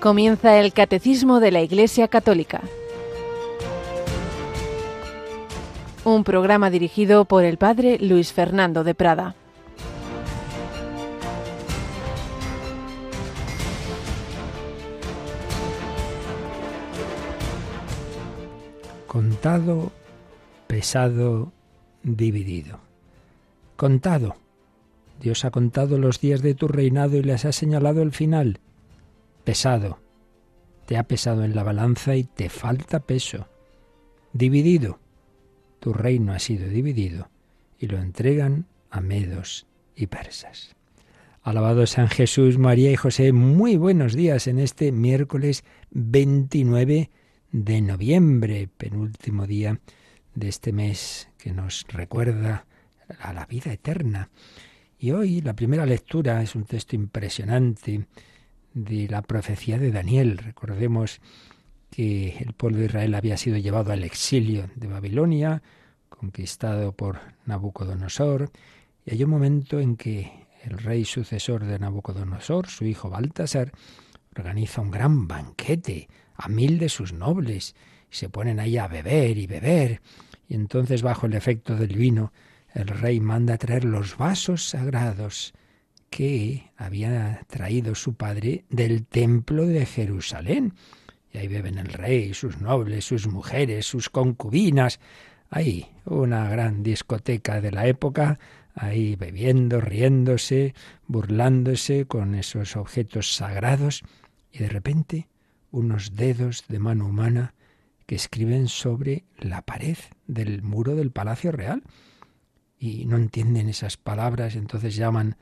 Comienza el Catecismo de la Iglesia Católica. Un programa dirigido por el Padre Luis Fernando de Prada. Contado, pesado, dividido. Contado. Dios ha contado los días de tu reinado y les ha señalado el final pesado. Te ha pesado en la balanza y te falta peso. Dividido. Tu reino ha sido dividido y lo entregan a medos y persas. Alabado San Jesús, María y José, muy buenos días en este miércoles 29 de noviembre, penúltimo día de este mes que nos recuerda a la vida eterna. Y hoy la primera lectura es un texto impresionante de la profecía de Daniel. Recordemos que el pueblo de Israel había sido llevado al exilio de Babilonia, conquistado por Nabucodonosor, y hay un momento en que el rey sucesor de Nabucodonosor, su hijo Baltasar, organiza un gran banquete a mil de sus nobles, y se ponen ahí a beber y beber, y entonces bajo el efecto del vino, el rey manda traer los vasos sagrados que había traído su padre del templo de Jerusalén. Y ahí beben el rey, sus nobles, sus mujeres, sus concubinas. Ahí, una gran discoteca de la época, ahí bebiendo, riéndose, burlándose con esos objetos sagrados. Y de repente, unos dedos de mano humana que escriben sobre la pared del muro del Palacio Real. Y no entienden esas palabras, entonces llaman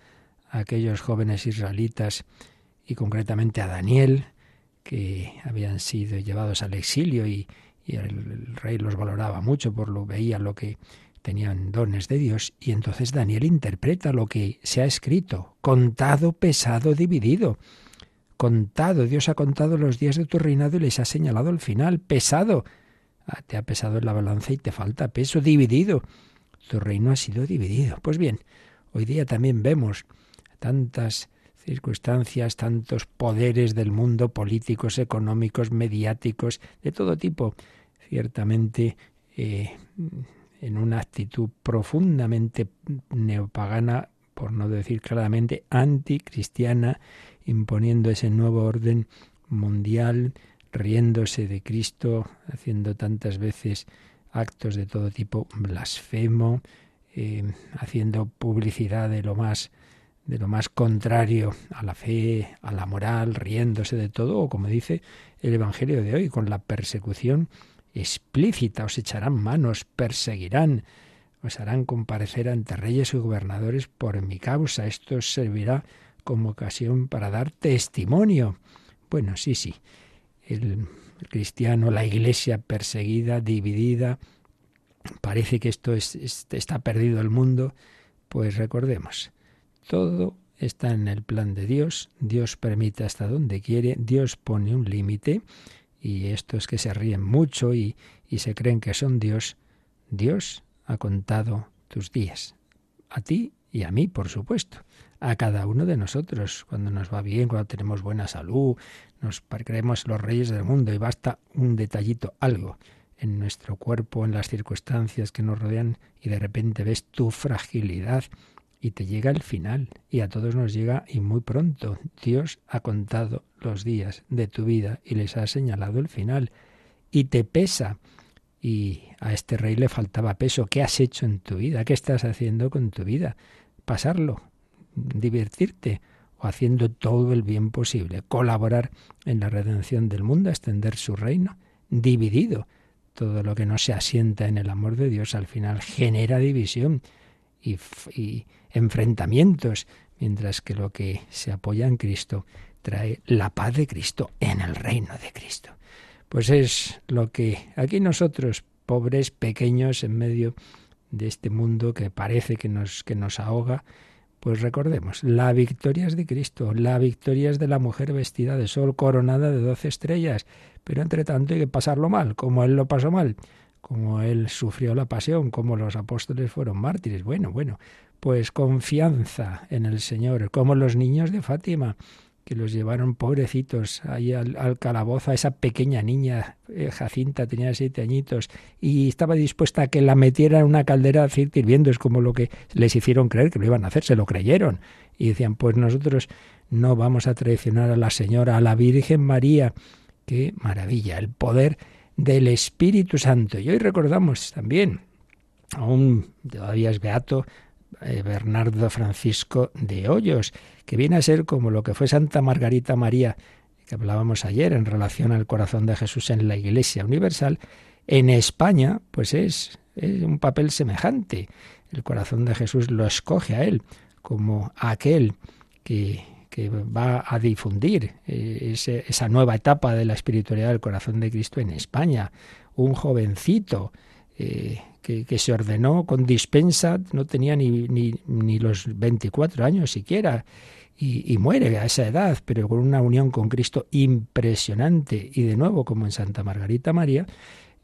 a aquellos jóvenes israelitas y concretamente a Daniel, que habían sido llevados al exilio y, el, rey los valoraba mucho por lo veía lo que tenían dones de Dios y entonces Daniel interpreta lo que se ha escrito, contado, pesado, dividido. Contado, Dios ha contado los días de tu reinado y les ha señalado el final, pesado. Ah, te ha pesado en la balanza y te falta peso, dividido. Tu reino ha sido dividido. Pues bien, hoy día también vemos tantas circunstancias, tantos poderes del mundo, políticos, económicos, mediáticos, de todo tipo, ciertamente eh, en una actitud profundamente neopagana, por no decir claramente anticristiana, imponiendo ese nuevo orden mundial, riéndose de Cristo, haciendo tantas veces actos de todo tipo blasfemo, eh, haciendo publicidad de lo más de lo más contrario a la fe, a la moral, riéndose de todo, o como dice el Evangelio de hoy, con la persecución explícita, os echarán manos, perseguirán, os harán comparecer ante reyes y gobernadores por mi causa. Esto servirá como ocasión para dar testimonio. Bueno, sí, sí. El, cristiano, la iglesia perseguida, dividida, parece que esto es, está perdido el mundo. Pues recordemos, todo está en el plan de Dios, Dios permite hasta donde quiere, Dios pone un límite. Y estos que se ríen mucho y, y se creen que son Dios, Dios ha contado tus días, a ti y a mí, por supuesto, a cada uno de nosotros, cuando nos va bien, cuando tenemos buena salud, nos creemos los reyes del mundo y basta un detallito, algo en nuestro cuerpo, en las circunstancias que nos rodean y de repente ves tu fragilidad y te llega el final y a todos nos llega y muy pronto. Dios ha contado los días de tu vida y les ha señalado el final y te pesa. Y a este rey le faltaba peso. ¿Qué has hecho en tu vida? ¿Qué estás haciendo con tu vida? Pasarlo, divertirte o haciendo todo el bien posible, colaborar en la redención del mundo, extender su reino, dividido. Todo lo que no se asienta en el amor de Dios al final genera división y, y enfrentamientos, mientras que lo que se apoya en Cristo trae la paz de Cristo en el reino de Cristo. Pues es lo que aquí nosotros, pobres, pequeños, en medio de este mundo que parece que nos, que nos ahoga, pues recordemos, la victoria es de Cristo, la victoria es de la mujer vestida de sol, coronada de doce estrellas, pero entre tanto hay que pasarlo mal, como Él lo pasó mal, como Él sufrió la pasión, como los apóstoles fueron mártires. Bueno, bueno, pues confianza en el Señor, como los niños de Fátima, que los llevaron pobrecitos ahí al, calabozo a esa pequeña niña, eh, Jacinta, tenía siete añitos, y estaba dispuesta a que la metiera en una caldera a hirviendo, es como lo que les hicieron creer que lo iban a hacer, se lo creyeron. Y decían, pues nosotros no vamos a traicionar a la Señora, a la Virgen María. Qué maravilla, el poder del Espíritu Santo. Y hoy recordamos también, aún todavía es beato, eh, Bernardo Francisco de Hoyos, que viene a ser como lo que fue Santa Margarita María, que hablábamos ayer en relación al corazón de Jesús en la Iglesia Universal, en España, pues es, un papel semejante. El corazón de Jesús lo escoge a él como aquel que, que va a difundir eh, esa nueva etapa de la espiritualidad del corazón de Cristo en España. Un jovencito eh, que, se ordenó con dispensa, no tenía ni, ni, los 24 años siquiera, y, muere a esa edad, pero con una unión con Cristo impresionante. Y de nuevo, como en Santa Margarita María,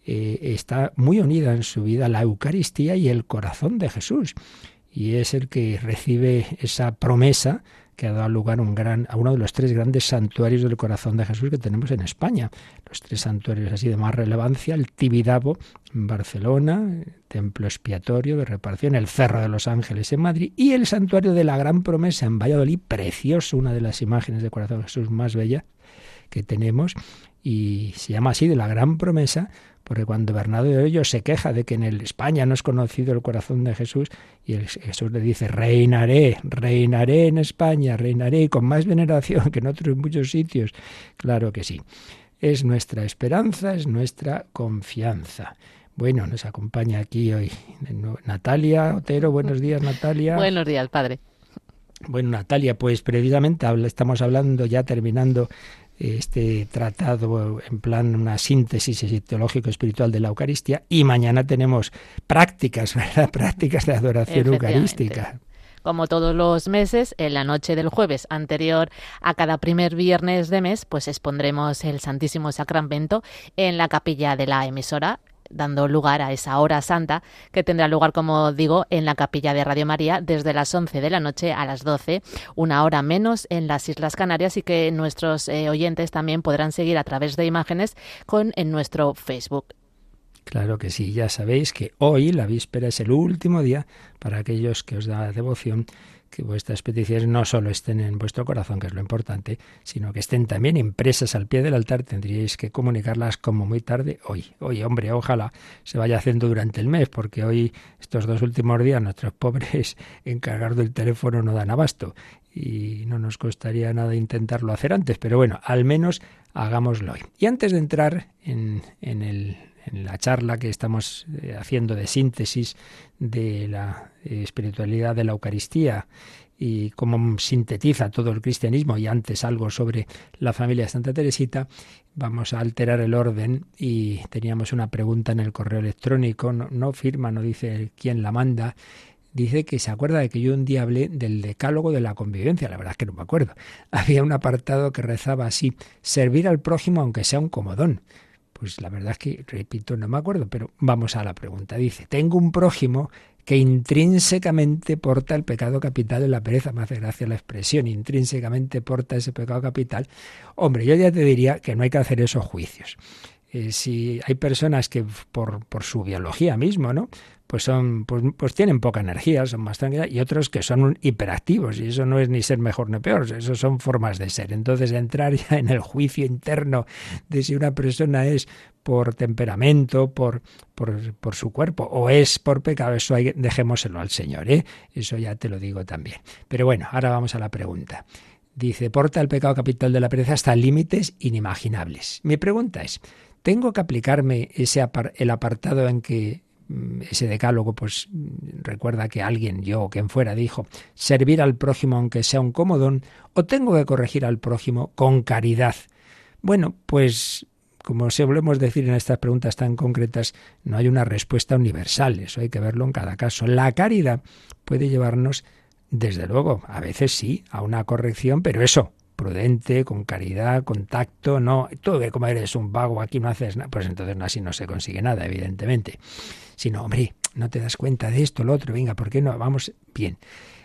eh, está muy unida en su vida la Eucaristía y el corazón de Jesús. Y es el que recibe esa promesa que ha dado lugar un gran, a uno de los tres grandes santuarios del corazón de Jesús que tenemos en España. Los tres santuarios así de más relevancia, el Tibidabo en Barcelona, Templo Expiatorio de Reparación, el Cerro de los Ángeles en Madrid y el Santuario de la Gran Promesa en Valladolid, precioso, una de las imágenes del corazón de Jesús más bella que tenemos y se llama así de la Gran Promesa porque cuando Bernardo de Hoyos se queja de que en el España no es conocido el corazón de Jesús, y Jesús le dice, reinaré, reinaré en España, reinaré con más veneración que en otros muchos sitios. Claro que sí. Es nuestra esperanza, es nuestra confianza. Bueno, nos acompaña aquí hoy Natalia Otero. Buenos días, Natalia. Buenos días, padre. Bueno, Natalia, pues precisamente estamos hablando, ya terminando este tratado en plan una síntesis teológico-espiritual de la Eucaristía y mañana tenemos prácticas, ¿verdad? Prácticas de adoración eucarística como todos los meses, en la noche del jueves anterior a cada primer viernes de mes, pues expondremos el Santísimo Sacramento en la capilla de la emisora dando lugar a esa hora santa que tendrá lugar, como digo, en la capilla de Radio María desde las 11 de la noche a las 12, una hora menos en las Islas Canarias y que nuestros eh, oyentes también podrán seguir a través de imágenes con en nuestro Facebook. Claro que sí, ya sabéis que hoy, la víspera, es el último día para aquellos que os da devoción que vuestras peticiones no solo estén en vuestro corazón, que es lo importante, sino que estén también impresas al pie del altar. Tendríais que comunicarlas como muy tarde hoy. Hoy, hombre, ojalá se vaya haciendo durante el mes, porque hoy, estos dos últimos días, nuestros pobres encargados del teléfono no dan abasto y no nos costaría nada intentarlo hacer antes, pero bueno, al menos hagámoslo hoy. Y antes de entrar en, en el en la charla que estamos eh, haciendo de síntesis de la eh, espiritualidad de la Eucaristía y cómo sintetiza todo el cristianismo y antes algo sobre la familia de Santa Teresita, vamos a alterar el orden y teníamos una pregunta en el correo electrónico, no, firma, no dice quién la manda, dice que se acuerda de que yo un día hablé del decálogo de la convivencia, la verdad es que no me acuerdo. Había un apartado que rezaba así, servir al prójimo aunque sea un comodón. Pues la verdad es que, repito, no me acuerdo, pero vamos a la pregunta. Dice, tengo un prójimo que intrínsecamente porta el pecado capital en la pereza. Me hace gracia la expresión, intrínsecamente porta ese pecado capital. Hombre, yo ya te diría que no hay que hacer esos juicios. Eh, si hay personas que por, por su biología mismo, ¿no? Pues son pues, pues, tienen poca energía, son más tranquilas y otros que son hiperactivos y eso no es ni ser mejor ni peor, eso son formas de ser. Entonces entrar ya en el juicio interno de si una persona es por temperamento, por, por, por su cuerpo o es por pecado, eso hay, dejémoselo al Señor, ¿eh? Eso ya te lo digo también. Pero bueno, ahora vamos a la pregunta. Dice, porta el pecado capital de la pereza hasta límites inimaginables. Mi pregunta es, ¿tengo que aplicarme ese el apartado en que ese decálogo, pues recuerda que alguien, yo o quien fuera, dijo, servir al prójimo aunque sea un comodón, o tengo que corregir al prójimo con caridad. Bueno, pues como solemos decir en estas preguntas tan concretas, no hay una respuesta universal, eso hay que verlo en cada caso. La caridad puede llevarnos, desde luego, a veces sí, a una corrección, pero eso, prudente, con caridad, con tacto, no, tú que como eres un vago aquí no haces nada, pues entonces así no se consigue nada, evidentemente. Sino, hombre, no te das cuenta de esto, lo otro, venga, ¿por qué no? Vamos bien.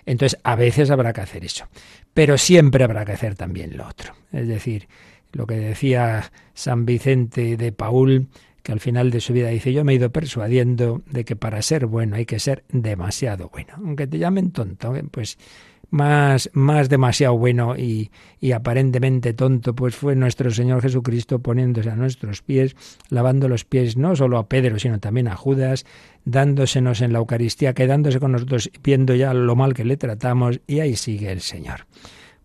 Entonces, a veces habrá que hacer eso, pero siempre habrá que hacer también lo otro. Es decir, lo que decía San Vicente de Paul, que al final de su vida dice, yo me he ido persuadiendo de que para ser bueno hay que ser demasiado bueno. Aunque te llamen tonto, ¿eh? pues más, más demasiado bueno y, y, aparentemente tonto, pues fue nuestro Señor Jesucristo poniéndose a nuestros pies, lavando los pies no solo a Pedro, sino también a Judas, dándosenos en la Eucaristía, quedándose con nosotros, viendo ya lo mal que le tratamos, y ahí sigue el Señor.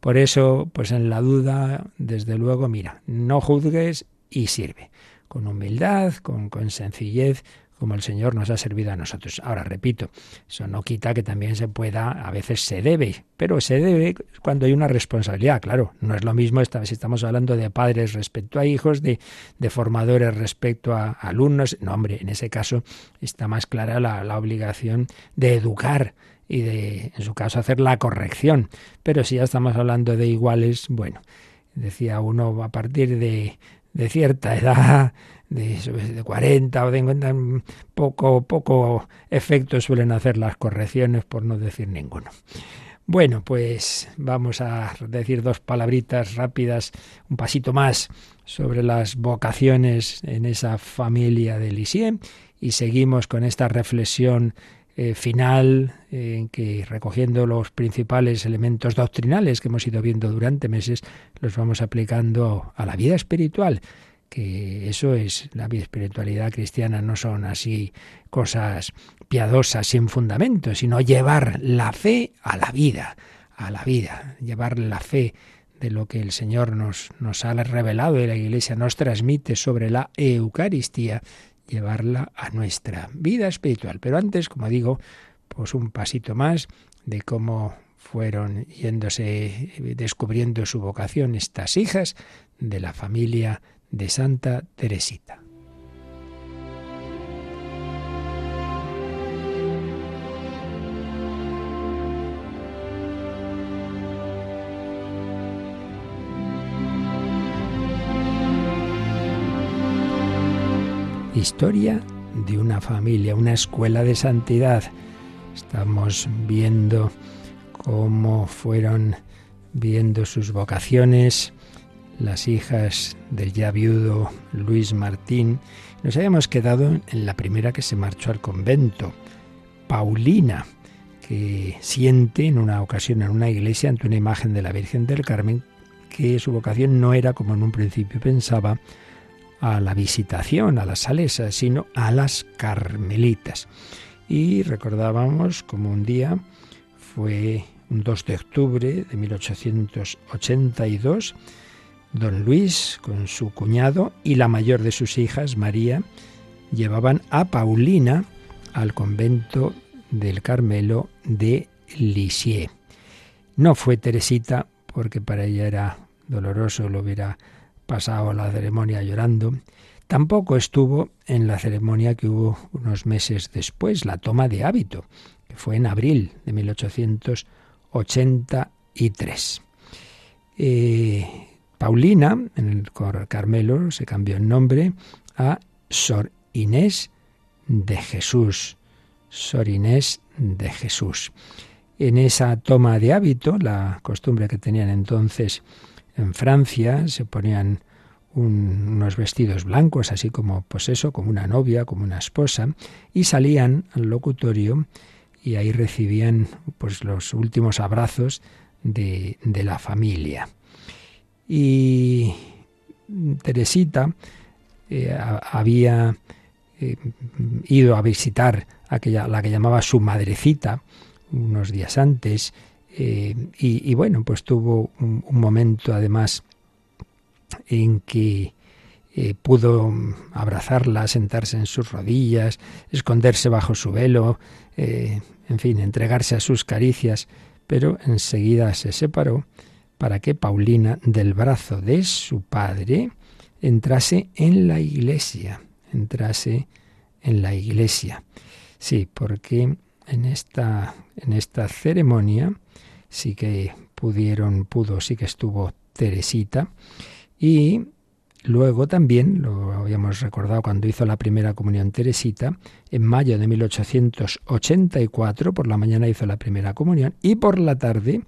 Por eso, pues en la duda, desde luego, mira, no juzgues y sirve, con humildad, con, con sencillez, como el Señor nos ha servido a nosotros. Ahora, repito, eso no quita que también se pueda, a veces se debe, pero se debe cuando hay una responsabilidad, claro. No es lo mismo esta, si estamos hablando de padres respecto a hijos, de, formadores respecto a alumnos. No, hombre, en ese caso está más clara la, la obligación de educar y de, en su caso, hacer la corrección. Pero si ya estamos hablando de iguales, bueno, decía uno a partir de, de cierta edad de, 40 o de 50, poco, poco efecto suelen hacer las correcciones, por no decir ninguno. Bueno, pues vamos a decir dos palabritas rápidas, un pasito más sobre las vocaciones en esa familia de Lisieux y seguimos con esta reflexión eh, final en que recogiendo los principales elementos doctrinales que hemos ido viendo durante meses los vamos aplicando a la vida espiritual que eso es la espiritualidad cristiana, no son así cosas piadosas sin fundamento, sino llevar la fe a la vida, a la vida, llevar la fe de lo que el Señor nos, nos ha revelado y la Iglesia nos transmite sobre la Eucaristía, llevarla a nuestra vida espiritual. Pero antes, como digo, pues un pasito más de cómo fueron yéndose, descubriendo su vocación estas hijas de la familia de Santa Teresita. Historia de una familia, una escuela de santidad. Estamos viendo cómo fueron viendo sus vocaciones, las hijas del ya viudo Luis Martín, nos habíamos quedado en la primera que se marchó al convento, Paulina, que siente en una ocasión en una iglesia ante una imagen de la Virgen del Carmen que su vocación no era, como en un principio pensaba, a la visitación, a las salesas, sino a las carmelitas. Y recordábamos como un día fue un 2 de octubre de 1882, Don Luis, con su cuñado y la mayor de sus hijas, María, llevaban a Paulina al convento del Carmelo de Lisieux. No fue Teresita, porque para ella era doloroso, lo hubiera pasado la ceremonia llorando. Tampoco estuvo en la ceremonia que hubo unos meses después, la toma de hábito, que fue en abril de 1883. Eh, Paulina, en el Carmelo, se cambió el nombre a Sor Inés de Jesús. Sor Inés de Jesús. En esa toma de hábito, la costumbre que tenían entonces en Francia, se ponían unos vestidos blancos, así como, pues eso, como una novia, como una esposa, y salían al locutorio y ahí recibían pues los últimos abrazos de, de la familia. Y Teresita eh, había eh, ido a visitar aquella, la que llamaba su madrecita unos días antes eh, y, bueno, pues tuvo un, momento además en que pudo abrazarla, sentarse en sus rodillas, esconderse bajo su velo, en fin, entregarse a sus caricias, pero enseguida se separó para que Paulina, del brazo de su padre, entrase en la iglesia, entrase en la iglesia. Sí, porque en esta, en esta ceremonia sí que pudieron, pudo, sí que estuvo Teresita y luego también, lo habíamos recordado cuando hizo la primera comunión Teresita, en mayo de 1884, por la mañana hizo la primera comunión y por la tarde,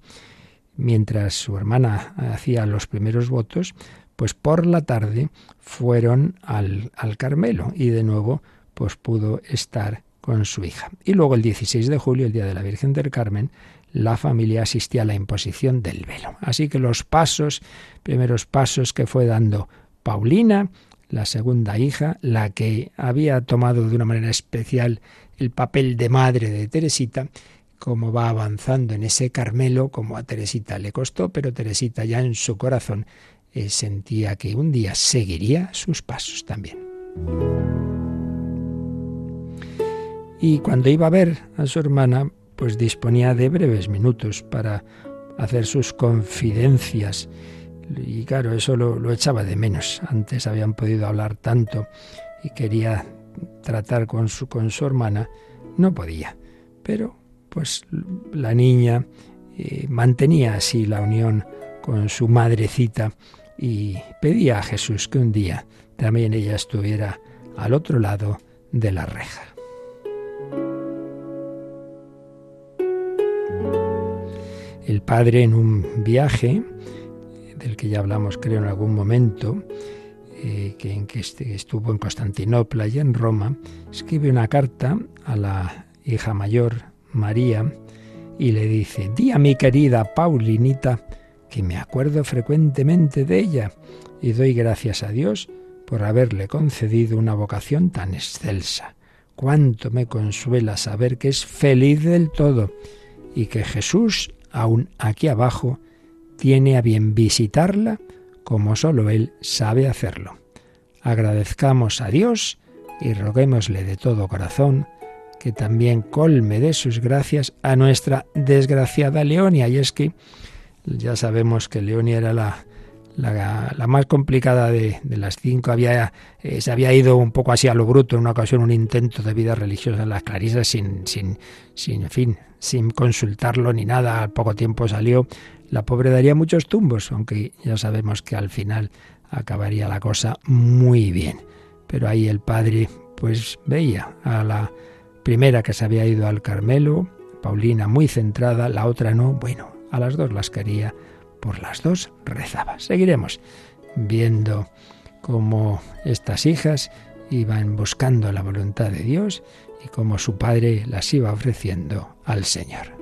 mientras su hermana hacía los primeros votos, pues por la tarde fueron al, al Carmelo y de nuevo pues pudo estar con su hija. Y luego el 16 de julio, el día de la Virgen del Carmen, la familia asistía a la imposición del velo. Así que los pasos, primeros pasos que fue dando Paulina, la segunda hija, la que había tomado de una manera especial el papel de madre de Teresita, como va avanzando en ese Carmelo, como a Teresita le costó, pero Teresita ya en su corazón eh, sentía que un día seguiría sus pasos también. Y cuando iba a ver a su hermana, pues disponía de breves minutos para hacer sus confidencias. Y claro, eso lo, echaba de menos. Antes habían podido hablar tanto y quería tratar con su, con su hermana, no podía. Pero pues la niña eh, mantenía así la unión con su madrecita y pedía a Jesús que un día también ella estuviera al otro lado de la reja. El padre en un viaje, del que ya hablamos creo en algún momento, eh, que, en que este, estuvo en Constantinopla y en Roma, escribe una carta a la hija mayor, María, y le dice, di a mi querida Paulinita que me acuerdo frecuentemente de ella y doy gracias a Dios por haberle concedido una vocación tan excelsa. Cuánto me consuela saber que es feliz del todo y que Jesús aún aquí abajo, tiene a bien visitarla como sólo Él sabe hacerlo. Agradezcamos a Dios y roguémosle de todo corazón que también colme de sus gracias a nuestra desgraciada Leonia. Y es que ya sabemos que Leonia era la, la, más complicada de, las cinco. Había, eh, se había ido un poco así a lo bruto en una ocasión, un intento de vida religiosa en las Clarisas sin, sin, sin fin, sin consultarlo ni nada. Al poco tiempo salió. La pobre daría muchos tumbos, aunque ya sabemos que al final acabaría la cosa muy bien. Pero ahí el padre pues veía a la primera que se había ido al Carmelo, Paulina muy centrada, la otra no, bueno, a las dos las quería, por las dos rezaba. Seguiremos viendo cómo estas hijas iban buscando la voluntad de Dios y cómo su padre las iba ofreciendo al Señor.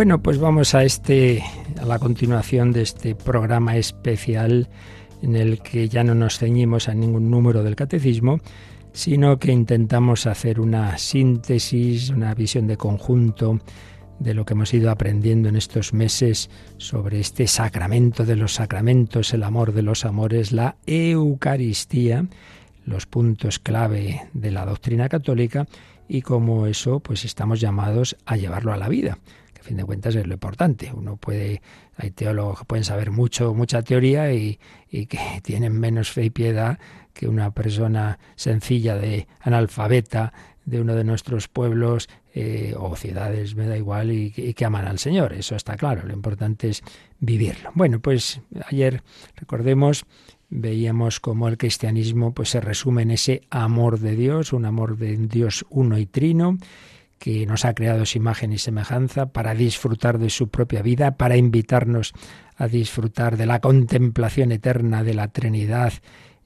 Bueno, pues vamos a este a la continuación de este programa especial en el que ya no nos ceñimos a ningún número del catecismo, sino que intentamos hacer una síntesis, una visión de conjunto de lo que hemos ido aprendiendo en estos meses sobre este sacramento de los sacramentos, el amor de los amores, la Eucaristía, los puntos clave de la doctrina católica y cómo eso pues estamos llamados a llevarlo a la vida a fin de cuentas es lo importante. Uno puede, hay teólogos que pueden saber mucho, mucha teoría y, que tienen menos fe y piedad que una persona sencilla de analfabeta de uno de nuestros pueblos eh, o ciudades, me da igual, y, y, que aman al Señor. Eso está claro, lo importante es vivirlo. Bueno, pues ayer, recordemos, veíamos cómo el cristianismo pues, se resume en ese amor de Dios, un amor de Dios uno y trino, que nos ha creado su imagen y semejanza para disfrutar de su propia vida, para invitarnos a disfrutar de la contemplación eterna de la Trinidad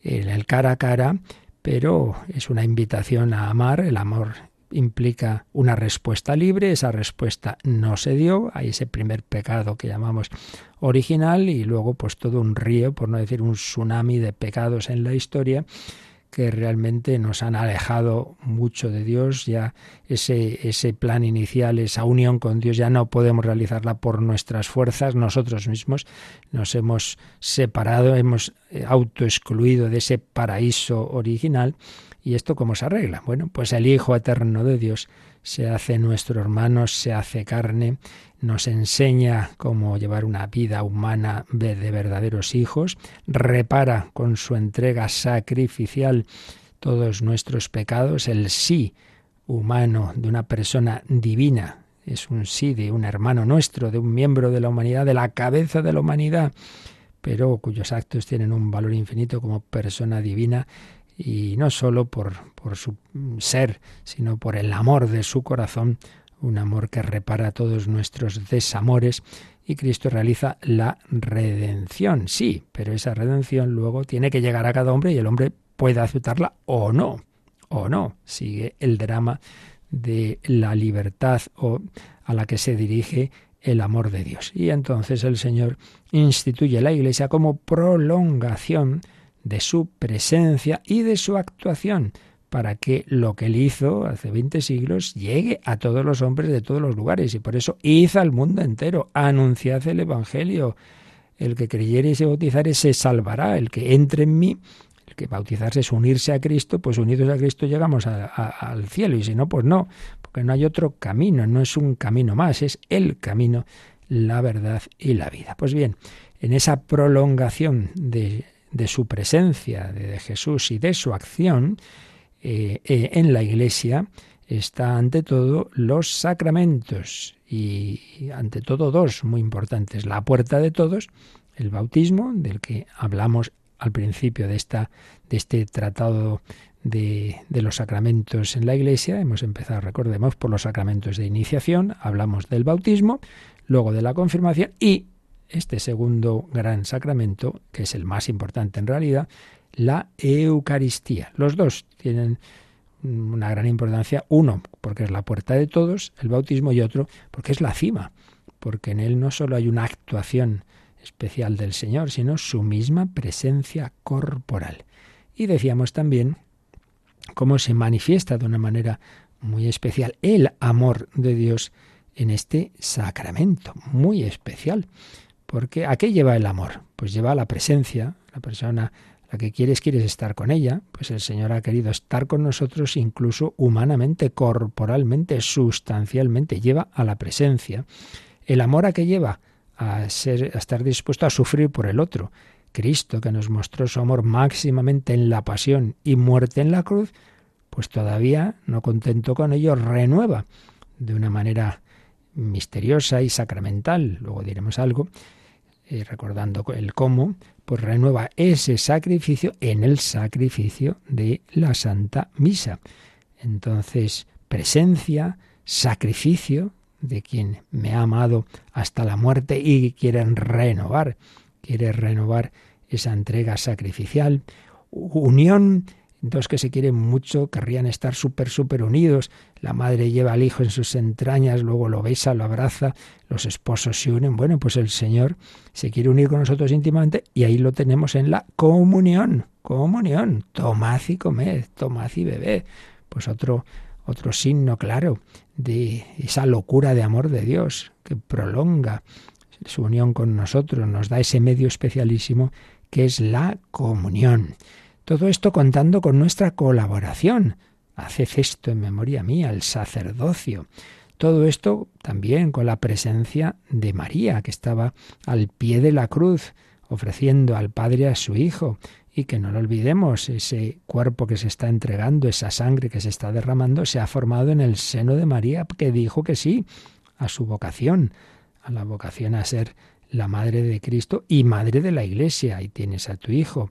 en el cara a cara, pero es una invitación a amar, el amor implica una respuesta libre, esa respuesta no se dio, hay ese primer pecado que llamamos original y luego pues todo un río, por no decir un tsunami de pecados en la historia que realmente nos han alejado mucho de Dios, ya ese, ese plan inicial, esa unión con Dios ya no podemos realizarla por nuestras fuerzas, nosotros mismos nos hemos separado, hemos eh, autoexcluido de ese paraíso original. ¿Y esto cómo se arregla? Bueno, pues el Hijo Eterno de Dios se hace nuestro hermano, se hace carne, nos enseña cómo llevar una vida humana de, de verdaderos hijos, repara con su entrega sacrificial todos nuestros pecados, el sí humano de una persona divina, es un sí de un hermano nuestro, de un miembro de la humanidad, de la cabeza de la humanidad, pero cuyos actos tienen un valor infinito como persona divina y no sólo por, por su ser, sino por el amor de su corazón, un amor que repara todos nuestros desamores y Cristo realiza la redención. Sí, pero esa redención luego tiene que llegar a cada hombre y el hombre puede aceptarla o no, o no. Sigue el drama de la libertad o a la que se dirige el amor de Dios. Y entonces el Señor instituye la Iglesia como prolongación de su presencia y de su actuación, para que lo que él hizo hace 20 siglos llegue a todos los hombres de todos los lugares. Y por eso hizo al mundo entero, anunciad el Evangelio. El que creyere y se bautizare se salvará. El que entre en mí que bautizarse es unirse a Cristo, pues unidos a Cristo llegamos al cielo, y si no, pues no, porque no hay otro camino, no es un camino más, es el camino, la verdad y la vida. Pues bien, en esa prolongación de, su presencia, de, Jesús y de su acción eh, eh, en la Iglesia, está ante todo los sacramentos y ante todo dos muy importantes. La puerta de todos, el bautismo, del que hablamos al principio de, esta, de este tratado de, de, los sacramentos en la Iglesia. Hemos empezado, recordemos, por los sacramentos de iniciación, hablamos del bautismo, luego de la confirmación y este segundo gran sacramento, que es el más importante en realidad, la Eucaristía. Los dos tienen una gran importancia, uno porque es la puerta de todos, el bautismo, y otro porque es la cima, porque en él no solo hay una actuación especial del Señor, sino su misma presencia corporal. Y decíamos también cómo se manifiesta de una manera muy especial el amor de Dios en este sacramento, muy especial. Porque ¿a qué lleva el amor? Pues lleva a la presencia, la persona que quieres quieres estar con ella, pues el Señor ha querido estar con nosotros incluso humanamente, corporalmente, sustancialmente, lleva a la presencia. El amor a qué lleva a, ser, a estar dispuesto a sufrir por el otro. Cristo, que nos mostró su amor máximamente en la pasión y muerte en la cruz, pues todavía, no contento con ello, renueva de una manera misteriosa y sacramental, luego diremos algo, eh, recordando el cómo, pues renueva ese sacrificio en el sacrificio de la Santa Misa. Entonces, presencia, sacrificio, de quien me ha amado hasta la muerte y quieren renovar, quiere renovar esa entrega sacrificial, unión, dos que se quieren mucho, querrían estar súper, súper unidos, la madre lleva al hijo en sus entrañas, luego lo besa, lo abraza, los esposos se unen, bueno, pues el Señor se quiere unir con nosotros íntimamente y ahí lo tenemos en la comunión, comunión, tomad y comed, tomad y bebed, pues otro otro signo claro de esa locura de amor de Dios que prolonga su unión con nosotros, nos da ese medio especialísimo que es la comunión. Todo esto contando con nuestra colaboración. Haced esto en memoria mía, el sacerdocio. Todo esto también con la presencia de María, que estaba al pie de la cruz, ofreciendo al Padre a su Hijo, y que no lo olvidemos, ese cuerpo que se está entregando, esa sangre que se está derramando, se ha formado en el seno de María, que dijo que sí a su vocación, a la vocación a ser la madre de Cristo y madre de la Iglesia. Ahí tienes a tu hijo,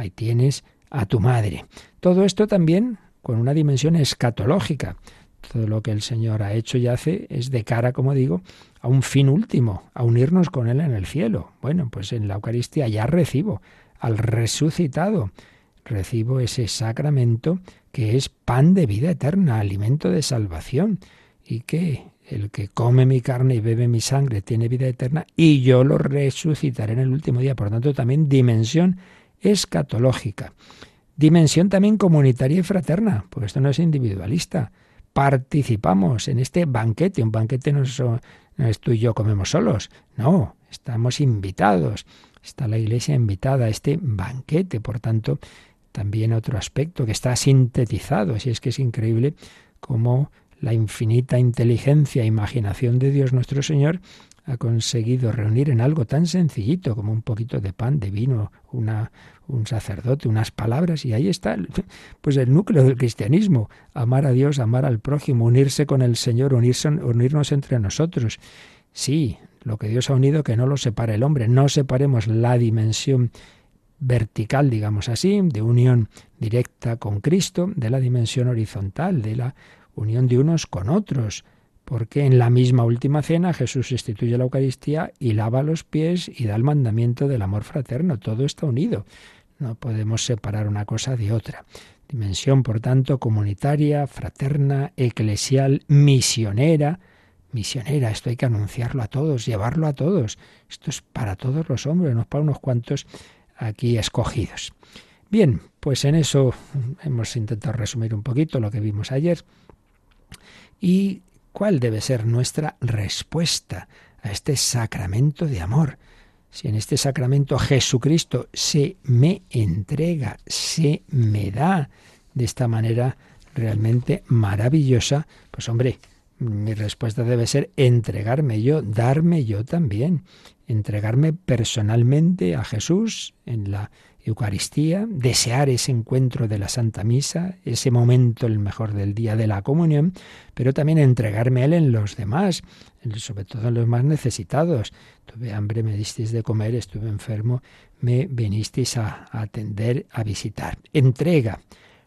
ahí tienes a tu madre. Todo esto también con una dimensión escatológica. Todo lo que el Señor ha hecho y hace es de cara, como digo, a un fin último, a unirnos con Él en el cielo. Bueno, pues en la Eucaristía ya recibo al resucitado. Recibo ese sacramento que es pan de vida eterna, alimento de salvación, y que el que come mi carne y bebe mi sangre tiene vida eterna, y yo lo resucitaré en el último día. Por tanto, también dimensión escatológica. Dimensión también comunitaria y fraterna, porque esto no es individualista. Participamos en este banquete. Un banquete no es, no tú y yo comemos solos, no, estamos invitados está la Iglesia invitada a este banquete. Por tanto, también otro aspecto que está sintetizado, si es que es increíble cómo la infinita inteligencia e imaginación de Dios nuestro Señor ha conseguido reunir en algo tan sencillito como un poquito de pan, de vino, una, un sacerdote, unas palabras, y ahí está pues el núcleo del cristianismo, amar a Dios, amar al prójimo, unirse con el Señor, unirnos entre nosotros. Sí, lo que Dios ha unido que no lo separa el hombre, no separemos la dimensión vertical, digamos así, de unión directa con Cristo, de la dimensión horizontal, de la unión de unos con otros, porque en la misma última cena Jesús instituye la Eucaristía y lava los pies y da el mandamiento del amor fraterno. Todo está unido. No podemos separar una cosa de otra. Dimensión, por tanto, comunitaria, fraterna, eclesial, misionera. Misionera, esto hay que anunciarlo a todos, llevarlo a todos. Esto es para todos los hombres, no para unos cuantos aquí escogidos. Bien, pues en eso hemos intentado resumir un poquito lo que vimos ayer. ¿Y cuál debe ser nuestra respuesta a este sacramento de amor? Si en este sacramento Jesucristo se me entrega, se me da de esta manera realmente maravillosa, pues hombre, mi respuesta debe ser entregarme yo, darme yo también, entregarme personalmente a Jesús en la Eucaristía, desear ese encuentro de la Santa Misa, ese momento el mejor del día de la comunión, pero también entregarme a Él en los demás, sobre todo en los más necesitados. Tuve hambre, me disteis de comer, estuve enfermo, me vinisteis a, a atender, a visitar. Entrega,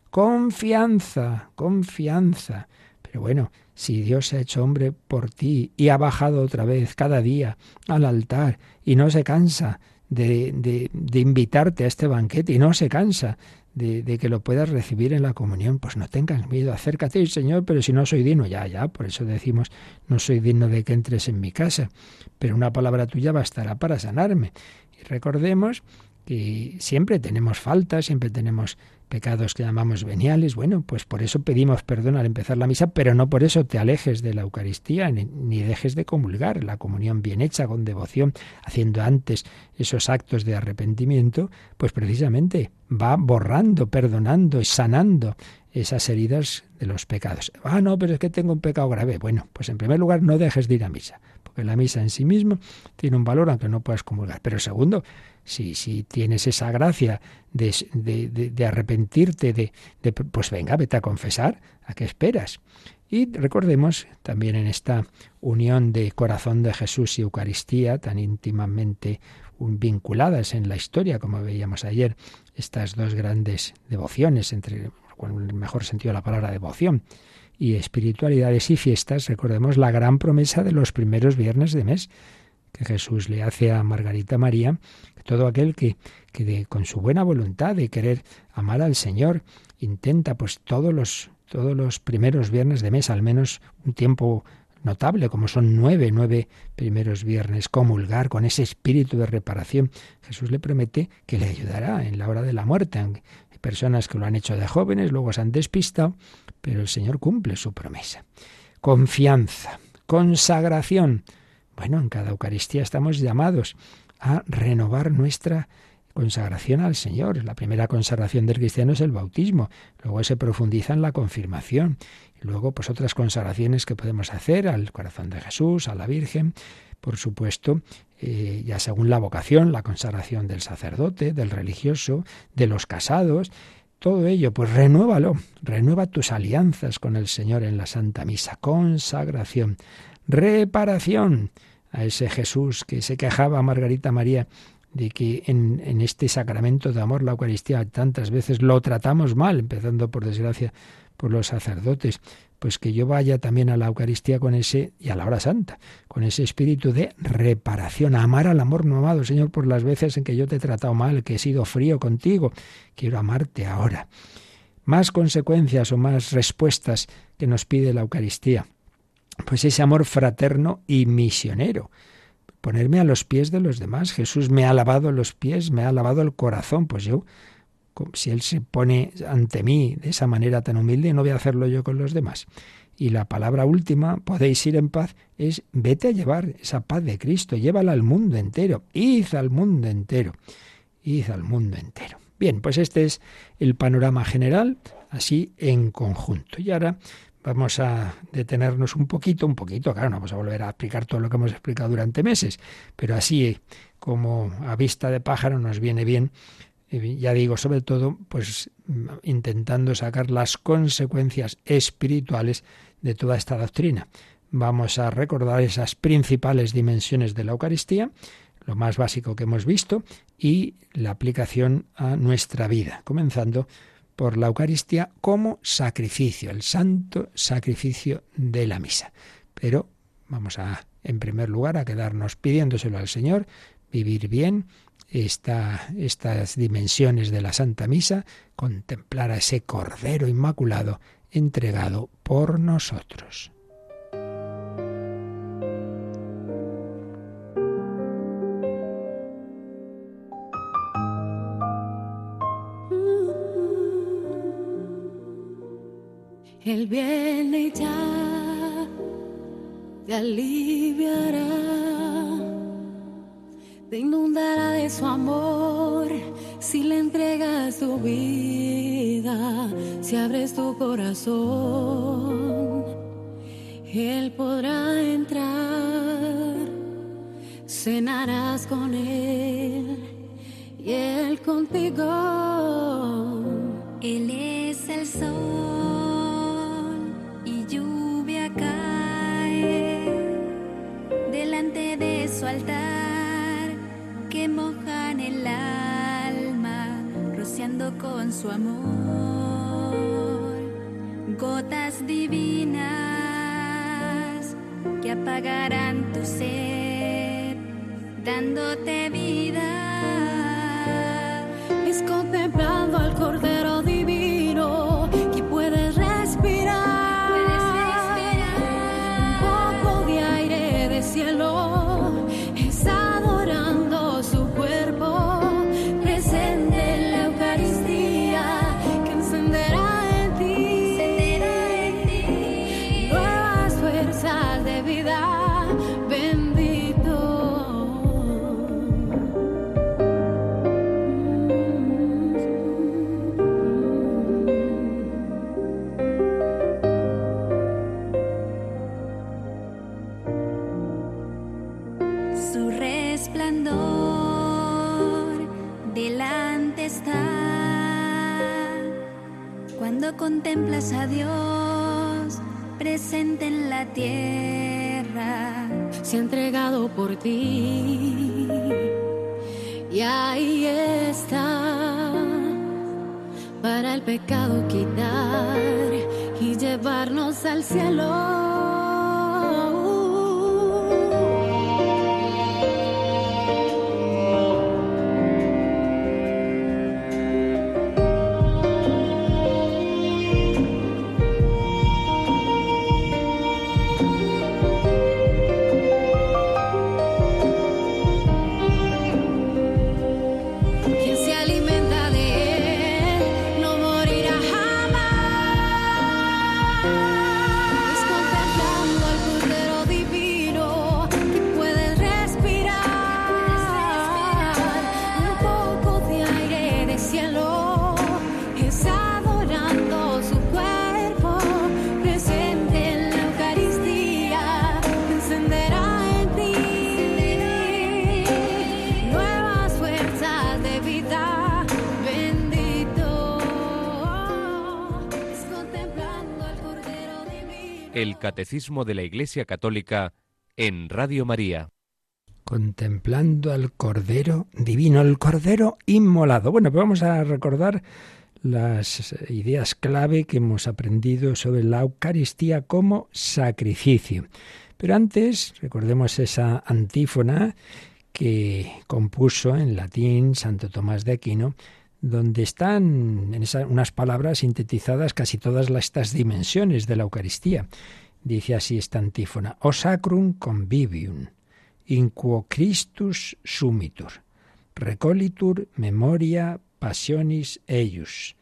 confianza, confianza. Pero bueno, si Dios se ha hecho hombre por ti y ha bajado otra vez cada día al altar y no se cansa de, de, invitarte a este banquete y no se cansa de, de, que lo puedas recibir en la comunión, pues no tengas miedo, acércate, Señor, pero si no soy digno, ya, ya, por eso decimos, no soy digno de que entres en mi casa, pero una palabra tuya bastará para sanarme. Y recordemos que siempre tenemos faltas, siempre tenemos pecados que llamamos veniales. Bueno, pues por eso pedimos perdón al empezar la misa, pero no por eso te alejes de la Eucaristía ni, dejes de comulgar. La comunión bien hecha, con devoción, haciendo antes esos actos de arrepentimiento, pues precisamente va borrando, perdonando y sanando esas heridas de los pecados. Ah, no, pero es que tengo un pecado grave. Bueno, pues en primer lugar no dejes de ir a misa, porque la misa en sí misma tiene un valor aunque no puedas comulgar. Pero segundo, si, si tienes esa gracia de, de, arrepentirte, de, pues venga, vete a confesar, ¿a qué esperas? Y recordemos también en esta unión de corazón de Jesús y Eucaristía, tan íntimamente vinculadas en la historia, como veíamos ayer, estas dos grandes devociones, entre el mejor sentido de la palabra devoción, y espiritualidades y fiestas, recordemos la gran promesa de los primeros viernes de mes que Jesús le hace a Margarita María, todo aquel que, que con su buena voluntad de querer amar al Señor intenta pues todos los, todos los primeros viernes de mes, al menos un tiempo notable, como son nueve, nueve primeros viernes, comulgar con ese espíritu de reparación. Jesús le promete que le ayudará en la hora de la muerte. Hay personas que lo han hecho de jóvenes, luego se han despistado, pero el Señor cumple su promesa. Confianza, consagración. Bueno, en cada Eucaristía estamos llamados a renovar nuestra consagración al Señor. La primera consagración del cristiano es el bautismo, luego se profundiza en la confirmación, luego pues otras consagraciones que podemos hacer al corazón de Jesús, a la Virgen, por supuesto, eh, ya según la vocación, la consagración del sacerdote, del religioso, de los casados, todo ello, pues renuévalo, renueva tus alianzas con el Señor en la Santa Misa, consagración, reparación, a ese Jesús que se quejaba Margarita María de que en, en, este sacramento de amor, la Eucaristía, tantas veces lo tratamos mal, empezando por desgracia por los sacerdotes, pues que yo vaya también a la Eucaristía con ese, y a la hora santa, con ese espíritu de reparación, amar al amor no amado, Señor, por las veces en que yo te he tratado mal, que he sido frío contigo, quiero amarte ahora. Más consecuencias o más respuestas que nos pide la Eucaristía pues ese amor fraterno y misionero. Ponerme a los pies de los demás. Jesús me ha lavado los pies, me ha lavado el corazón. Pues yo, si Él se pone ante mí de esa manera tan humilde, no voy a hacerlo yo con los demás. Y la palabra última, podéis ir en paz, es vete a llevar esa paz de Cristo, llévala al mundo entero, id al mundo entero, id al mundo entero. Bien, pues este es el panorama general, así en conjunto. Y ahora vamos a detenernos un poquito, un poquito, claro, no vamos a volver a explicar todo lo que hemos explicado durante meses, pero así como a vista de pájaro nos viene bien ya digo, sobre todo, pues intentando sacar las consecuencias espirituales de toda esta doctrina. Vamos a recordar esas principales dimensiones de la Eucaristía, lo más básico que hemos visto, y la aplicación a nuestra vida, comenzando por la Eucaristía como sacrificio, el santo sacrificio de la misa. Pero vamos a, en primer lugar, a quedarnos pidiéndoselo al Señor, vivir bien, estas dimensiones de la Santa Misa, contemplar a ese Cordero Inmaculado entregado por nosotros. El viene ya te aliviará te inundará de su amor si le entregas tu vida, si abres tu corazón. Él podrá entrar, cenarás con Él y Él contigo. Él es el sol y lluvia cae delante de su altar con su amor, gotas divinas que apagarán tu sed, dándote vida. Es contemplando al Cordero contemplas a Dios presente en la tierra, se ha entregado por ti y ahí está para el pecado quitar y llevarnos al cielo. El Catecismo de la Iglesia Católica en Radio María. Contemplando al Cordero Divino, el Cordero Inmolado. Bueno, pues vamos a recordar las ideas clave que hemos aprendido sobre la Eucaristía como sacrificio. Pero antes, recordemos esa antífona que compuso en latín Santo Tomás de Aquino donde están en unas palabras sintetizadas casi todas estas dimensiones de la Eucaristía. Dice así esta antífona: O sacrum convivium, in quo Christus sumitur, recolitur memoria passionis eius,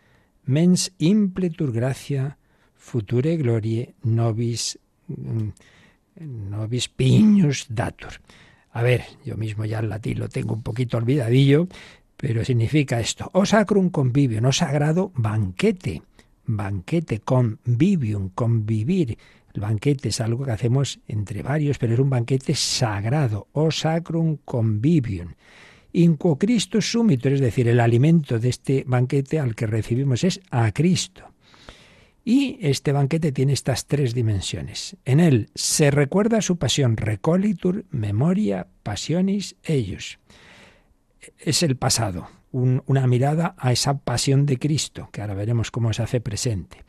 mens impletur gracia future glorie nobis mm, nobis piñus datur. A ver, yo mismo ya el latín lo tengo un poquito olvidadillo, pero significa esto. O sacrum convivio, no sagrado banquete. Banquete, convivium, convivir. El banquete es algo que hacemos entre varios, pero es un banquete sagrado. O sacrum convivium. Inquo Cristo sumito, es decir, el alimento de este banquete al que recibimos es a Cristo. Y este banquete tiene estas tres dimensiones. En él se recuerda su pasión, recolitur, memoria, passionis, ellos. Es el pasado, una mirada a esa pasión de Cristo, que ahora veremos cómo se hace presente.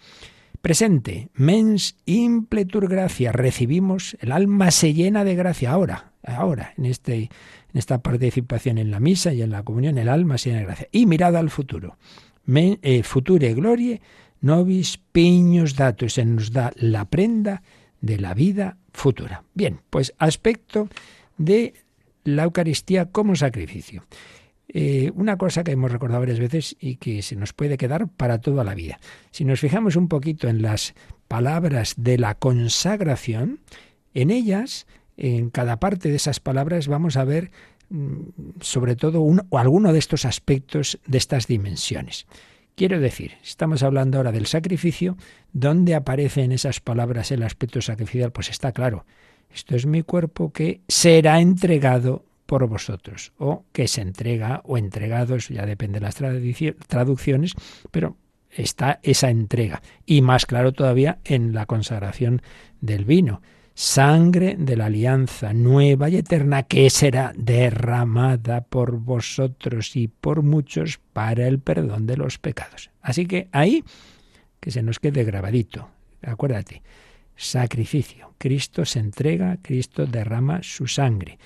Presente, mens impletur gracia, recibimos, el alma se llena de gracia ahora, ahora, en, este, en esta participación en la misa y en la comunión, el alma se llena de gracia. Y mirada al futuro, Men, eh, future glorie, Nobis piños datos, se nos da la prenda de la vida futura. Bien, pues aspecto de la Eucaristía como sacrificio. Eh, una cosa que hemos recordado varias veces y que se nos puede quedar para toda la vida. Si nos fijamos un poquito en las palabras de la consagración, en ellas, en cada parte de esas palabras, vamos a ver mm, sobre todo o alguno de estos aspectos de estas dimensiones. Quiero decir, estamos hablando ahora del sacrificio, ¿dónde aparece en esas palabras el aspecto sacrificial? Pues está claro, esto es mi cuerpo que será entregado por vosotros, o que se entrega o entregados, ya depende de las traducciones, pero está esa entrega. Y más claro todavía en la consagración del vino sangre de la alianza nueva y eterna que será derramada por vosotros y por muchos para el perdón de los pecados. Así que ahí que se nos quede grabadito. Acuérdate, sacrificio. Cristo se entrega, Cristo derrama su sangre.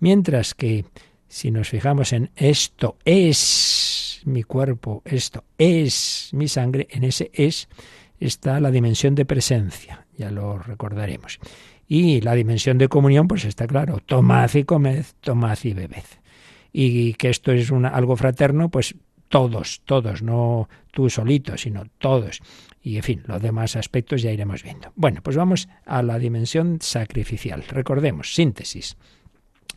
Mientras que si nos fijamos en esto es mi cuerpo, esto es mi sangre, en ese es está la dimensión de presencia, ya lo recordaremos. Y la dimensión de comunión, pues está claro, tomad y comed, tomad y bebed. Y que esto es algo fraterno, pues todos, todos, no tú solito, sino todos. Y en fin, los demás aspectos ya iremos viendo. Bueno, pues vamos a la dimensión sacrificial. Recordemos, síntesis.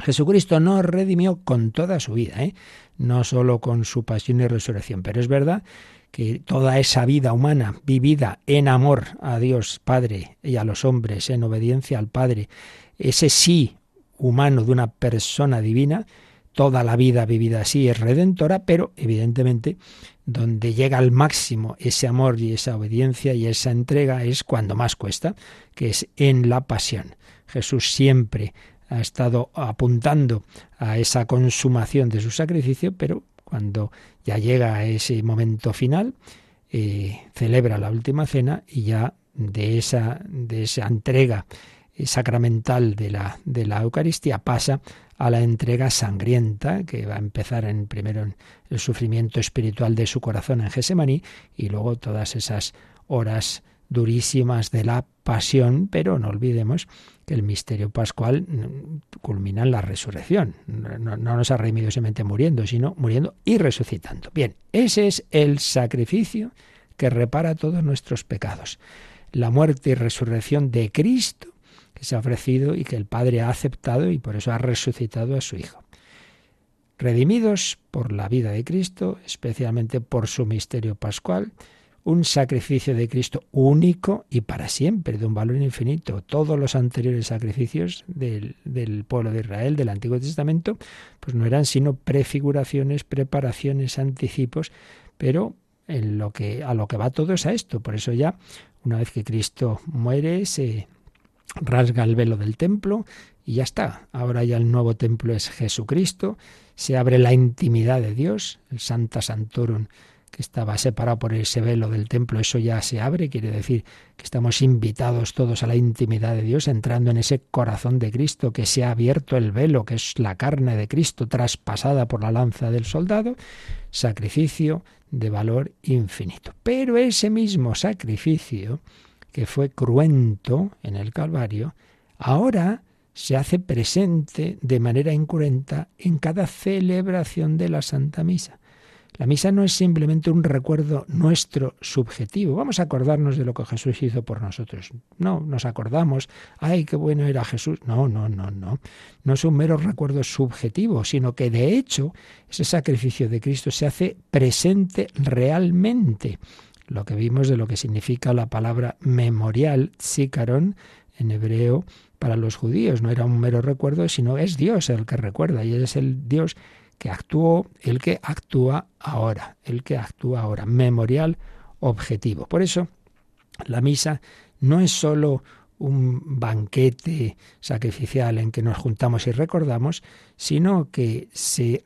Jesucristo nos redimió con toda su vida, ¿eh? no solo con su pasión y resurrección, pero es verdad que toda esa vida humana vivida en amor a Dios Padre y a los hombres, en obediencia al Padre, ese sí humano de una persona divina, toda la vida vivida así es redentora, pero evidentemente donde llega al máximo ese amor y esa obediencia y esa entrega es cuando más cuesta, que es en la pasión. Jesús siempre ha estado apuntando a esa consumación de su sacrificio, pero cuando ya llega a ese momento final, eh, celebra la última cena y ya de esa, de esa entrega sacramental de la, de la Eucaristía pasa a la entrega sangrienta, que va a empezar en primero en el sufrimiento espiritual de su corazón en Gesemaní y luego todas esas horas durísimas de la pasión, pero no olvidemos que el misterio pascual mm, culmina en la resurrección. No, nos ha redimido simplemente muriendo, sino muriendo y resucitando. Bien, ese es el sacrificio que repara todos nuestros pecados. La muerte y resurrección de Cristo que se ha ofrecido y que el Padre ha aceptado y por eso ha resucitado a su Hijo. Redimidos por la vida de Cristo, especialmente por su misterio pascual, un sacrificio de Cristo único y para siempre, de un valor infinito. Todos los anteriores sacrificios del, pueblo de Israel, del Antiguo Testamento, pues no eran sino prefiguraciones, preparaciones, anticipos, pero en lo que, a lo que va todo es a esto. Por eso ya, una vez que Cristo muere, se rasga el velo del templo y ya está. Ahora ya el nuevo templo es Jesucristo, se abre la intimidad de Dios, el Santa Santorum que estaba separado por ese velo del templo, eso ya se abre, quiere decir que estamos invitados todos a la intimidad de Dios, entrando en ese corazón de Cristo, que se ha abierto el velo, que es la carne de Cristo traspasada por la lanza del soldado, sacrificio de valor infinito. Pero ese mismo sacrificio, que fue cruento en el Calvario, ahora se hace presente de manera incruenta en cada celebración de la Santa Misa. La misa no es simplemente un recuerdo nuestro subjetivo. Vamos a acordarnos de lo que Jesús hizo por nosotros. No, nos acordamos, ay, qué bueno era Jesús. No, no, no, no. No es un mero recuerdo subjetivo, sino que de hecho ese sacrificio de Cristo se hace presente realmente. Lo que vimos de lo que significa la palabra memorial, zikaron, en hebreo, para los judíos. No era un mero recuerdo, sino es Dios el que recuerda y es el Dios que actuó, el que actúa ahora, el que actúa ahora, memorial objetivo. Por eso, la misa no es sólo un banquete sacrificial en que nos juntamos y recordamos, sino que se,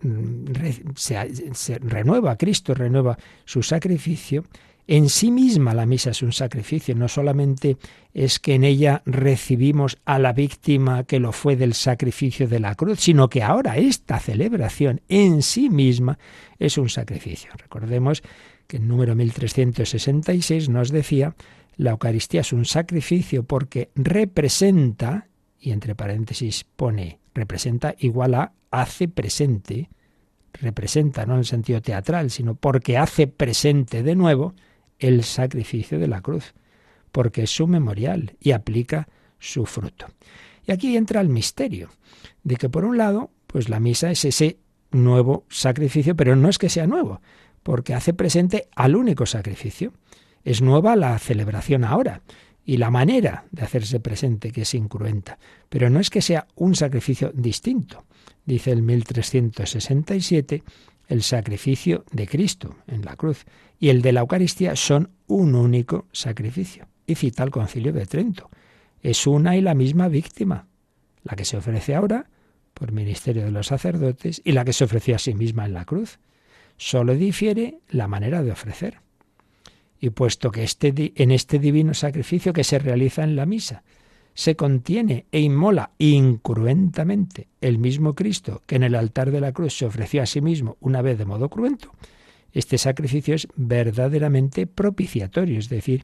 se, se renueva, Cristo renueva su sacrificio en sí misma la misa es un sacrificio, no solamente es que en ella recibimos a la víctima que lo fue del sacrificio de la cruz, sino que ahora esta celebración en sí misma es un sacrificio. Recordemos que el número 1366 nos decía, la Eucaristía es un sacrificio porque representa, y entre paréntesis pone, representa igual a hace presente, representa no en sentido teatral, sino porque hace presente de nuevo, el sacrificio de la cruz, porque es su memorial y aplica su fruto. Y aquí entra el misterio de que por un lado, pues la misa es ese nuevo sacrificio, pero no es que sea nuevo, porque hace presente al único sacrificio. Es nueva la celebración ahora y la manera de hacerse presente que es incruenta, pero no es que sea un sacrificio distinto. Dice el 1367 el sacrificio de Cristo en la cruz y el de la Eucaristía son un único sacrificio. Y cita el concilio de Trento. Es una y la misma víctima, la que se ofrece ahora por ministerio de los sacerdotes y la que se ofreció a sí misma en la cruz. Solo difiere la manera de ofrecer. Y puesto que este, en este divino sacrificio que se realiza en la misa se contiene e inmola incruentamente el mismo Cristo que en el altar de la cruz se ofreció a sí mismo una vez de modo cruento, este sacrificio es verdaderamente propiciatorio, es decir,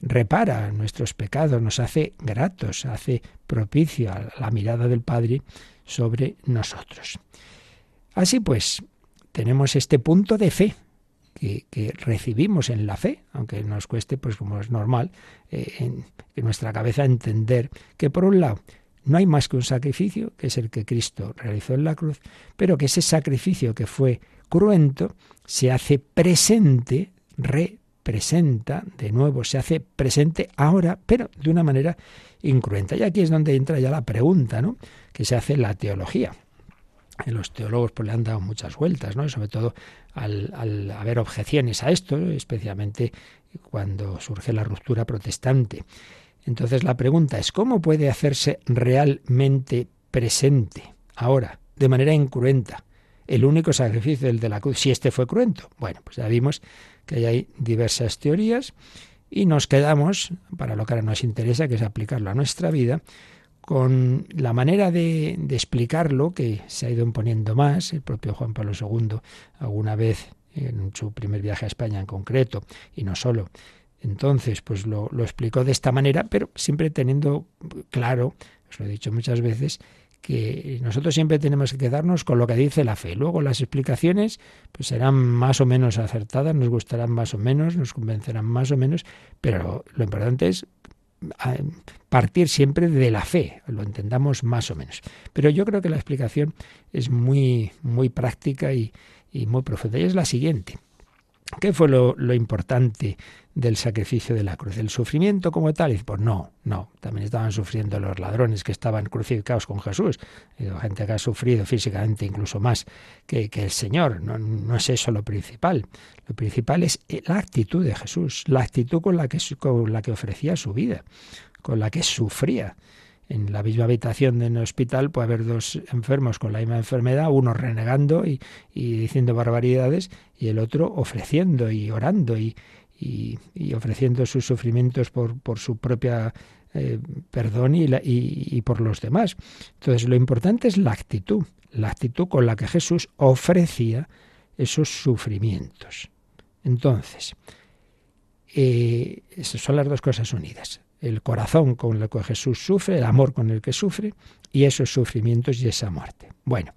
repara nuestros pecados, nos hace gratos, hace propicio a la mirada del Padre sobre nosotros. Así pues, tenemos este punto de fe que, recibimos en la fe, aunque nos cueste, pues como es normal, eh, en, nuestra cabeza entender que por un lado no hay más que un sacrificio, que es el que Cristo realizó en la cruz, pero que ese sacrificio que fue cruento se hace presente, representa, de nuevo, se hace presente ahora, pero de una manera incruenta. Y aquí es donde entra ya la pregunta, ¿no? Que se hace la teología los teólogos pues, le han dado muchas vueltas, ¿no? sobre todo al, al, haber objeciones a esto, especialmente cuando surge la ruptura protestante. Entonces la pregunta es, ¿cómo puede hacerse realmente presente ahora, de manera incruenta, el único sacrificio, el de la cruz, si este fue cruento? Bueno, pues ya vimos que hay diversas teorías y nos quedamos, para lo que ahora nos interesa, que es aplicarlo a nuestra vida, con la manera de, explicarlo que se ha ido imponiendo más, el propio Juan Pablo II alguna vez en su primer viaje a España en concreto, y no solo. Entonces, pues lo, lo explicó de esta manera, pero siempre teniendo claro, os lo he dicho muchas veces, que nosotros siempre tenemos que quedarnos con lo que dice la fe. Luego las explicaciones pues serán más o menos acertadas, nos gustarán más o menos, nos convencerán más o menos, pero lo importante es partir siempre de la fe, lo entendamos más o menos. Pero yo creo que la explicación es muy, muy práctica y, y muy profunda. Y es la siguiente. ¿Qué fue lo, importante del sacrificio de la cruz? ¿El sufrimiento como tal? Pues no, no. También estaban sufriendo los ladrones que estaban crucificados con Jesús. gente que ha sufrido físicamente incluso más que, el Señor. No, no, es eso lo principal. Lo principal es la actitud de Jesús, la actitud con la que, con la que ofrecía su vida, con la que sufría en la misma habitación del hospital puede haber dos enfermos con la misma enfermedad, uno renegando y, diciendo barbaridades y el otro ofreciendo y orando y, ofreciendo sus sufrimientos por, por su propia eh, perdón y, y por los demás. Entonces lo importante es la actitud, la actitud con la que Jesús ofrecía esos sufrimientos. Entonces, eh, son las dos cosas unidas el corazón con el que Jesús sufre, el amor con el que sufre, y esos sufrimientos y esa muerte. Bueno,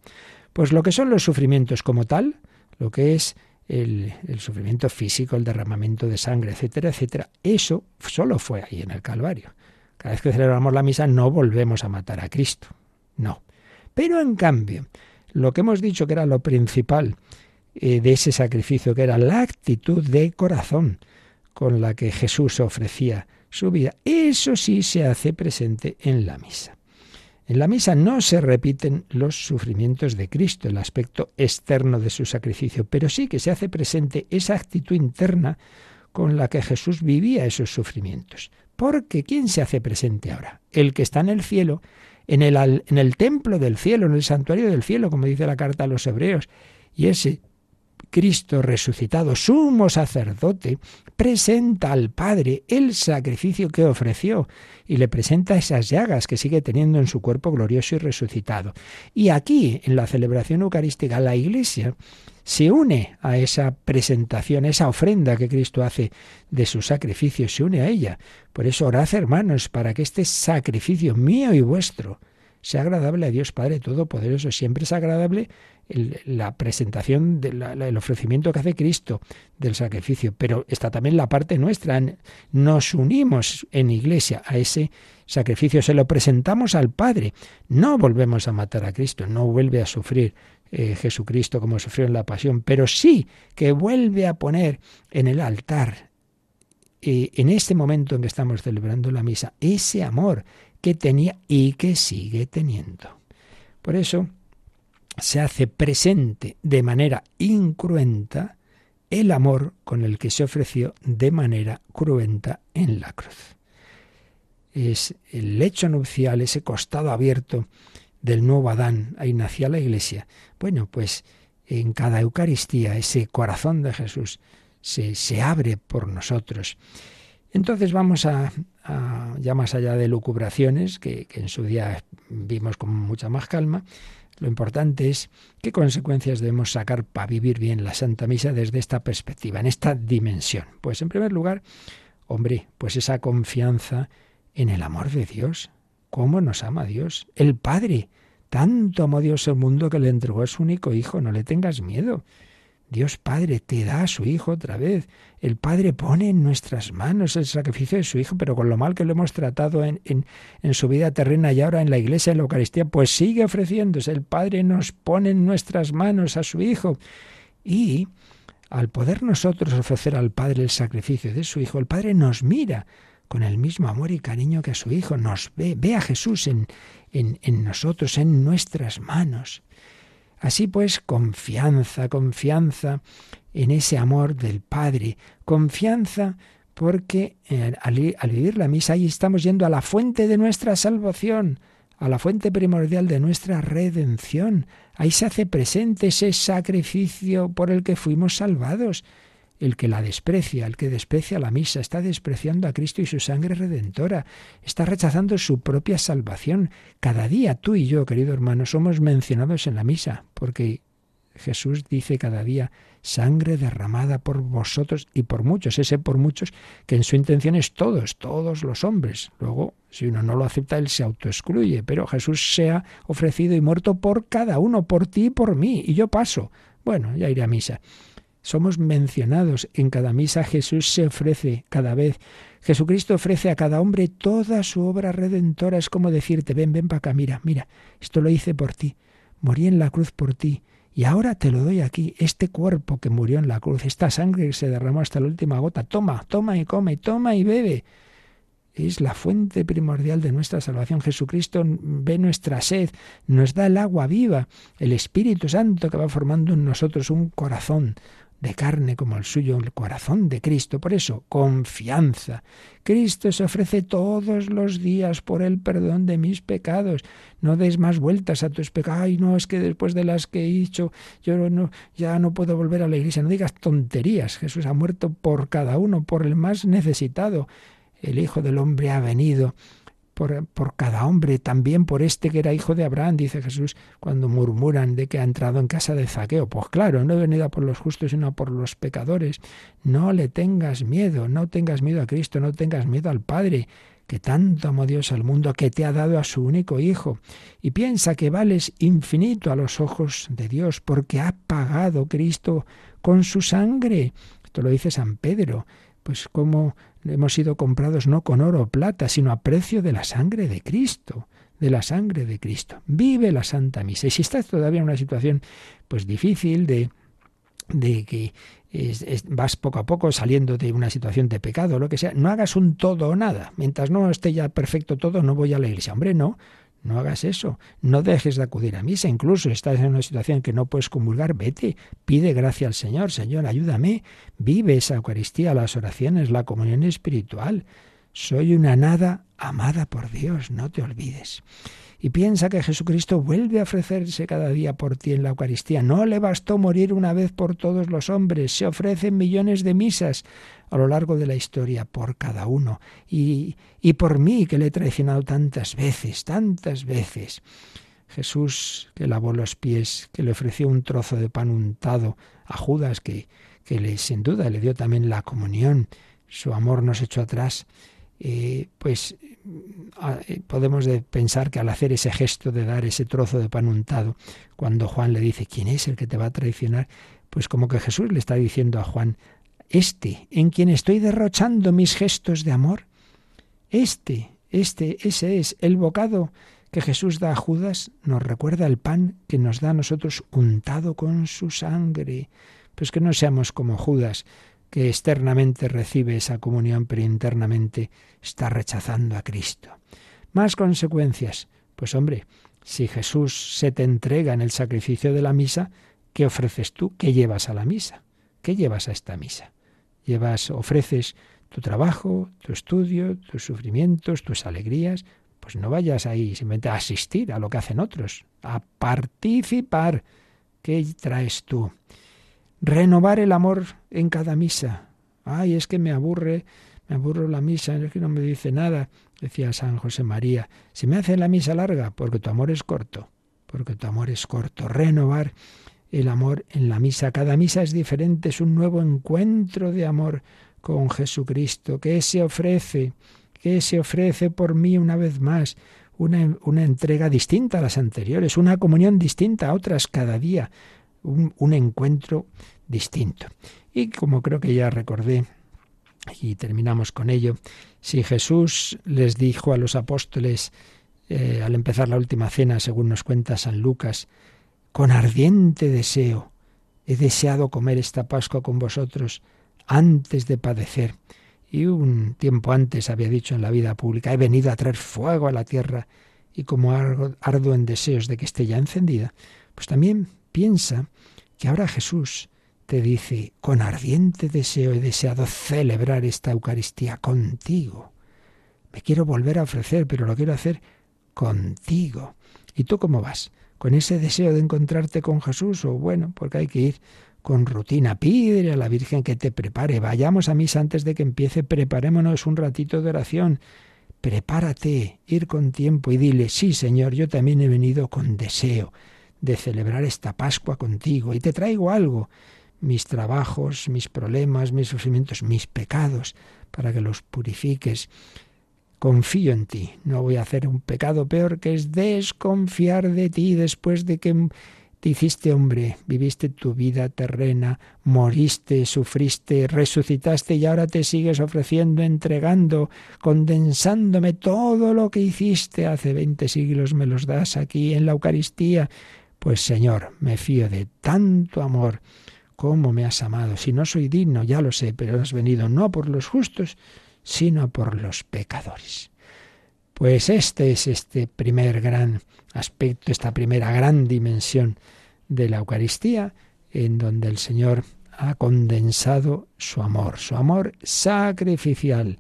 pues lo que son los sufrimientos como tal, lo que es el, sufrimiento físico, el derramamiento de sangre, etcétera, etcétera. Eso solo fue ahí en el Calvario. Cada vez que celebramos la misa no volvemos a matar a Cristo. No. Pero en cambio, lo que hemos dicho que era lo principal eh, de ese sacrificio, que era la actitud de corazón con la que Jesús ofrecía su vida, eso sí se hace presente en la misa. En la misa no se repiten los sufrimientos de Cristo, el aspecto externo de su sacrificio, pero sí que se hace presente esa actitud interna con la que Jesús vivía esos sufrimientos. Porque ¿quién se hace presente ahora? El que está en el cielo, en el, en el templo del cielo, en el santuario del cielo, como dice la carta a los hebreos. Y ese Cristo resucitado, sumo sacerdote, presenta al Padre el sacrificio que ofreció y le presenta esas llagas que sigue teniendo en su cuerpo glorioso y resucitado. Y aquí, en la celebración eucarística, la Iglesia se une a esa presentación, esa ofrenda que Cristo hace de su sacrificio, se une a ella. Por eso orad, hermanos, para que este sacrificio mío y vuestro sea agradable a Dios Padre Todopoderoso. Siempre es agradable la presentación, del ofrecimiento que hace Cristo del sacrificio, pero está también la parte nuestra. Nos unimos en iglesia a ese sacrificio, se lo presentamos al Padre. No volvemos a matar a Cristo, no vuelve a sufrir eh, Jesucristo como sufrió en la pasión, pero sí que vuelve a poner en el altar, eh, en este momento en que estamos celebrando la misa, ese amor que tenía y que sigue teniendo. Por eso se hace presente de manera incruenta el amor con el que se ofreció de manera cruenta en la cruz. Es el lecho nupcial, ese costado abierto del nuevo Adán, ahí nacía la iglesia. Bueno, pues en cada Eucaristía ese corazón de Jesús se, se abre por nosotros. Entonces vamos a, ya más allá de lucubraciones, que, que en su día vimos con mucha más calma, lo importante es qué consecuencias debemos sacar para vivir bien la Santa Misa desde esta perspectiva, en esta dimensión. Pues en primer lugar, hombre, pues esa confianza en el amor de Dios. ¿Cómo nos ama Dios? El Padre. Tanto amó Dios el mundo que le entregó a su único Hijo. No le tengas miedo. Dios Padre te da a su Hijo otra vez. El Padre pone en nuestras manos el sacrificio de su Hijo, pero con lo mal que lo hemos tratado en, en, su vida terrena y ahora en la Iglesia, en la Eucaristía, pues sigue ofreciéndose. El Padre nos pone en nuestras manos a su Hijo. Y al poder nosotros ofrecer al Padre el sacrificio de su Hijo, el Padre nos mira con el mismo amor y cariño que a su Hijo, nos ve, ve a Jesús en, en, en nosotros, en nuestras manos. Así pues, confianza, confianza en ese amor del Padre, confianza porque eh, al, al, vivir la misa ahí estamos yendo a la fuente de nuestra salvación, a la fuente primordial de nuestra redención. Ahí se hace presente ese sacrificio por el que fuimos salvados. El que la desprecia, el que desprecia la misa, está despreciando a Cristo y su sangre redentora, está rechazando su propia salvación. Cada día tú y yo, querido hermano, somos mencionados en la misa, porque Jesús dice cada día, sangre derramada por vosotros y por muchos, ese por muchos que en su intención es todos, todos los hombres. Luego, si uno no lo acepta, él se autoexcluye, pero Jesús se ha ofrecido y muerto por cada uno, por ti y por mí, y yo paso. Bueno, ya iré a misa. Somos mencionados en cada misa. Jesús se ofrece cada vez. Jesucristo ofrece a cada hombre toda su obra redentora. Es como decirte, ven, ven para acá, mira, mira, esto lo hice por ti. Morí en la cruz por ti. Y ahora te lo doy aquí, este cuerpo que murió en la cruz, esta sangre que se derramó hasta la última gota. Toma, toma y come, toma y bebe. Es la fuente primordial de nuestra salvación. Jesucristo ve nuestra sed, nos da el agua viva, el Espíritu Santo que va formando en nosotros un corazón, de carne como el suyo, el corazón de Cristo. Por eso, confianza. Cristo se ofrece todos los días por el perdón de mis pecados. No des más vueltas a tus pecados. Ay, no, es que después de las que he hecho, yo no, ya no puedo volver a la iglesia. No digas tonterías. Jesús ha muerto por cada uno, por el más necesitado. El Hijo del Hombre ha venido por, cada hombre, también por este que era hijo de Abraham, dice Jesús, cuando murmuran de que ha entrado en casa de Zaqueo. Pues claro, no he venido a por los justos, sino por los pecadores. No le tengas miedo, no tengas miedo a Cristo, no tengas miedo al Padre, que tanto amó Dios al mundo que te ha dado a su único Hijo. Y piensa que vales infinito a los ojos de Dios, porque ha pagado Cristo con su sangre. Esto lo dice San Pedro. Pues como hemos sido comprados no con oro o plata, sino a precio de la sangre de Cristo de la sangre de Cristo. Vive la Santa Misa. Y si estás todavía en una situación pues difícil de, de que vas poco a poco saliendo de una situación de pecado, lo que sea, no hagas un todo o nada. Mientras no esté ya perfecto todo, no voy a la iglesia. Hombre, no, no hagas eso. No dejes de acudir a misa. Incluso estás en una situación que no puedes comulgar, vete, pide gracia al Señor. Señor, ayúdame. Vive esa Eucaristía, las oraciones, la comunión espiritual. Soy una nada amada por Dios, no te olvides. Y piensa que Jesucristo vuelve a ofrecerse cada día por ti en la Eucaristía. No le bastó morir una vez por todos los hombres, se ofrecen millones de misas a lo largo de la historia por cada uno. Y, y por mí, que le he traicionado tantas veces, tantas veces. Jesús que lavó los pies, que le ofreció un trozo de pan untado a Judas, que, que le, sin duda le dio también la comunión. Su amor nos echó atrás eh, pues eh, podemos pensar que al hacer ese gesto de dar ese trozo de pan untado, cuando Juan le dice, ¿quién es el que te va a traicionar? Pues como que Jesús le está diciendo a Juan, este, en quien estoy derrochando mis gestos de amor, este, este, ese es el bocado que Jesús da a Judas, nos recuerda el pan que nos da a nosotros untado con su sangre. Pues que no seamos como Judas, que externamente recibe esa comunión, pero internamente está rechazando a Cristo. Más consecuencias. Pues hombre, si Jesús se te entrega en el sacrificio de la misa, ¿qué ofreces tú? ¿Qué llevas a la misa? ¿Qué llevas a esta misa? Llevas, ofreces tu trabajo, tu estudio, tus sufrimientos, tus alegrías, pues no vayas ahí simplemente a asistir a lo que hacen otros, a participar. ¿Qué traes tú? Renovar el amor en cada misa. Ay, es que me aburre, me aburro la misa, es que no me dice nada, decía San José María. Si me hace la misa larga, porque tu amor es corto, porque tu amor es corto. Renovar el amor en la misa. Cada misa es diferente, es un nuevo encuentro de amor con Jesucristo, que se ofrece, que se ofrece por mí una vez más. Una, una entrega distinta a las anteriores, una comunión distinta a otras cada día, un, encuentro distinto. Y como creo que ya recordé, y terminamos con ello, si Jesús les dijo a los apóstoles eh, al empezar la última cena, según nos cuenta San Lucas, con ardiente deseo he deseado comer esta Pascua con vosotros antes de padecer. Y un tiempo antes había dicho en la vida pública, he venido a traer fuego a la tierra y como ardo en deseos de que esté ya encendida, pues también Piensa que ahora Jesús te dice, con ardiente deseo he deseado celebrar esta Eucaristía contigo. Me quiero volver a ofrecer, pero lo quiero hacer contigo. ¿Y tú cómo vas? ¿Con ese deseo de encontrarte con Jesús? O bueno, porque hay que ir con rutina. Pídele a la Virgen que te prepare. Vayamos a misa antes de que empiece. Preparémonos un ratito de oración. Prepárate, ir con tiempo y dile, sí, Señor, yo también he venido con deseo de celebrar esta Pascua contigo y te traigo algo, mis trabajos, mis problemas, mis sufrimientos, mis pecados, para que los purifiques. Confío en ti, no voy a hacer un pecado peor que es desconfiar de ti después de que te hiciste hombre, viviste tu vida terrena, moriste, sufriste, resucitaste y ahora te sigues ofreciendo, entregando, condensándome todo lo que hiciste. Hace veinte siglos, me los das aquí en la Eucaristía. Pues Señor, me fío de tanto amor, cómo me has amado. Si no soy digno, ya lo sé, pero has venido no por los justos, sino por los pecadores. Pues este es este primer gran aspecto, esta primera gran dimensión de la Eucaristía, en donde el Señor ha condensado su amor, su amor sacrificial.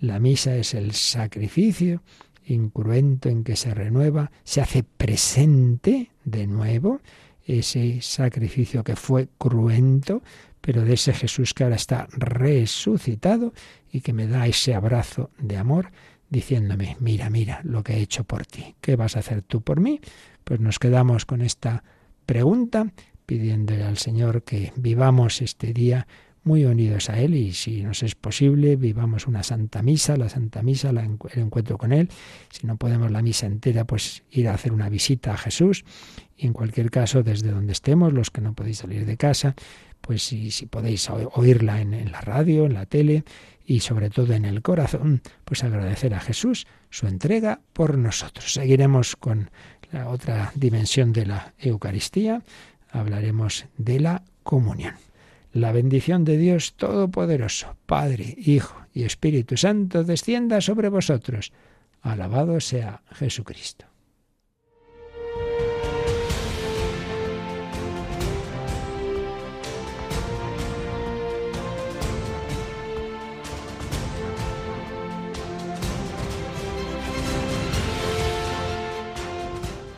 La misa es el sacrificio incruento en que se renueva, se hace presente de nuevo ese sacrificio que fue cruento, pero de ese Jesús que ahora está resucitado y que me da ese abrazo de amor diciéndome, mira, mira lo que he hecho por ti, ¿qué vas a hacer tú por mí? Pues nos quedamos con esta pregunta pidiéndole al Señor que vivamos este día muy unidos a Él y si nos es posible, vivamos una Santa Misa, la Santa Misa, el encuentro con Él. Si no podemos la misa entera, pues ir a hacer una visita a Jesús. Y en cualquier caso, desde donde estemos, los que no podéis salir de casa, pues si, podéis oírla en, en la radio, en la tele y sobre todo en el corazón, pues agradecer a Jesús su entrega por nosotros. Seguiremos con la otra dimensión de la Eucaristía, hablaremos de la comunión. La bendición de Dios Todopoderoso, Padre, Hijo y Espíritu Santo, descienda sobre vosotros. Alabado sea Jesucristo.